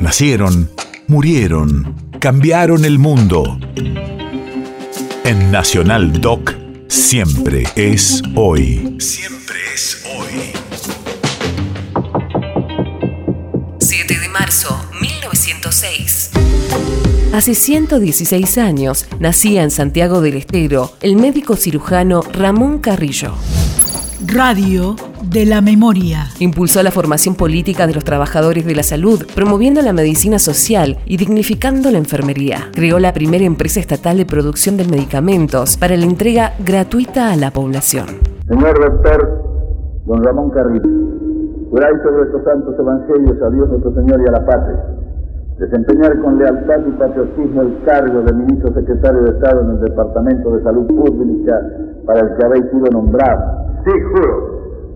Nacieron, murieron, cambiaron el mundo. En Nacional Doc, siempre es hoy. Siempre es hoy. 7 de marzo, 1906. Hace 116 años nacía en Santiago del Estero el médico cirujano Ramón Carrillo. Radio de la Memoria. Impulsó la formación política de los trabajadores de la salud, promoviendo la medicina social y dignificando la enfermería. Creó la primera empresa estatal de producción de medicamentos para la entrega gratuita a la población. Señor doctor, don Ramón Carrillo, juráis sobre estos santos evangelios a Dios nuestro Señor y a la patria. Desempeñar con lealtad y patriotismo el cargo de ministro secretario de Estado en el Departamento de Salud Pública para el que habéis sido nombrado. Sí, juro.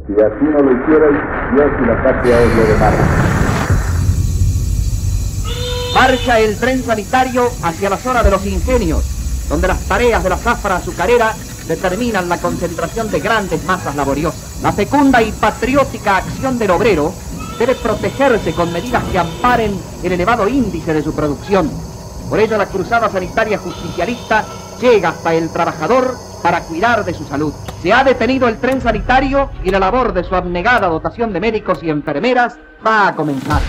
Si así no lo hicierais, Dios y la patria os lo demandan. Marcha el tren sanitario hacia la zona de los ingenios, donde las tareas de la zafra azucarera determinan la concentración de grandes masas laboriosas. La fecunda y patriótica acción del obrero debe protegerse con medidas que amparen el elevado índice de su producción. Por ello la cruzada sanitaria justicialista llega hasta el trabajador para cuidar de su salud. Se ha detenido el tren sanitario y la labor de su abnegada dotación de médicos y enfermeras va a comenzar.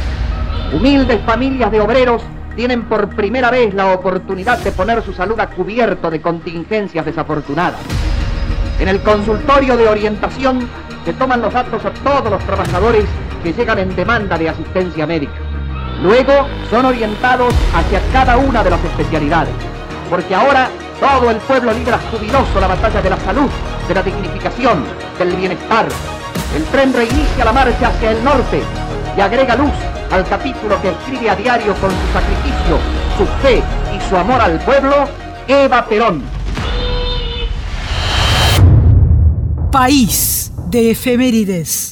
Humildes familias de obreros tienen por primera vez la oportunidad de poner su salud a cubierto de contingencias desafortunadas. En el consultorio de orientación se toman los datos a todos los trabajadores que llegan en demanda de asistencia médica. Luego son orientados hacia cada una de las especialidades, porque ahora todo el pueblo libra jubiloso la batalla de la salud, de la dignificación, del bienestar. El tren reinicia la marcha hacia el norte y agrega luz al capítulo que escribe a diario con su sacrificio, su fe y su amor al pueblo, Eva Perón. País de efemérides.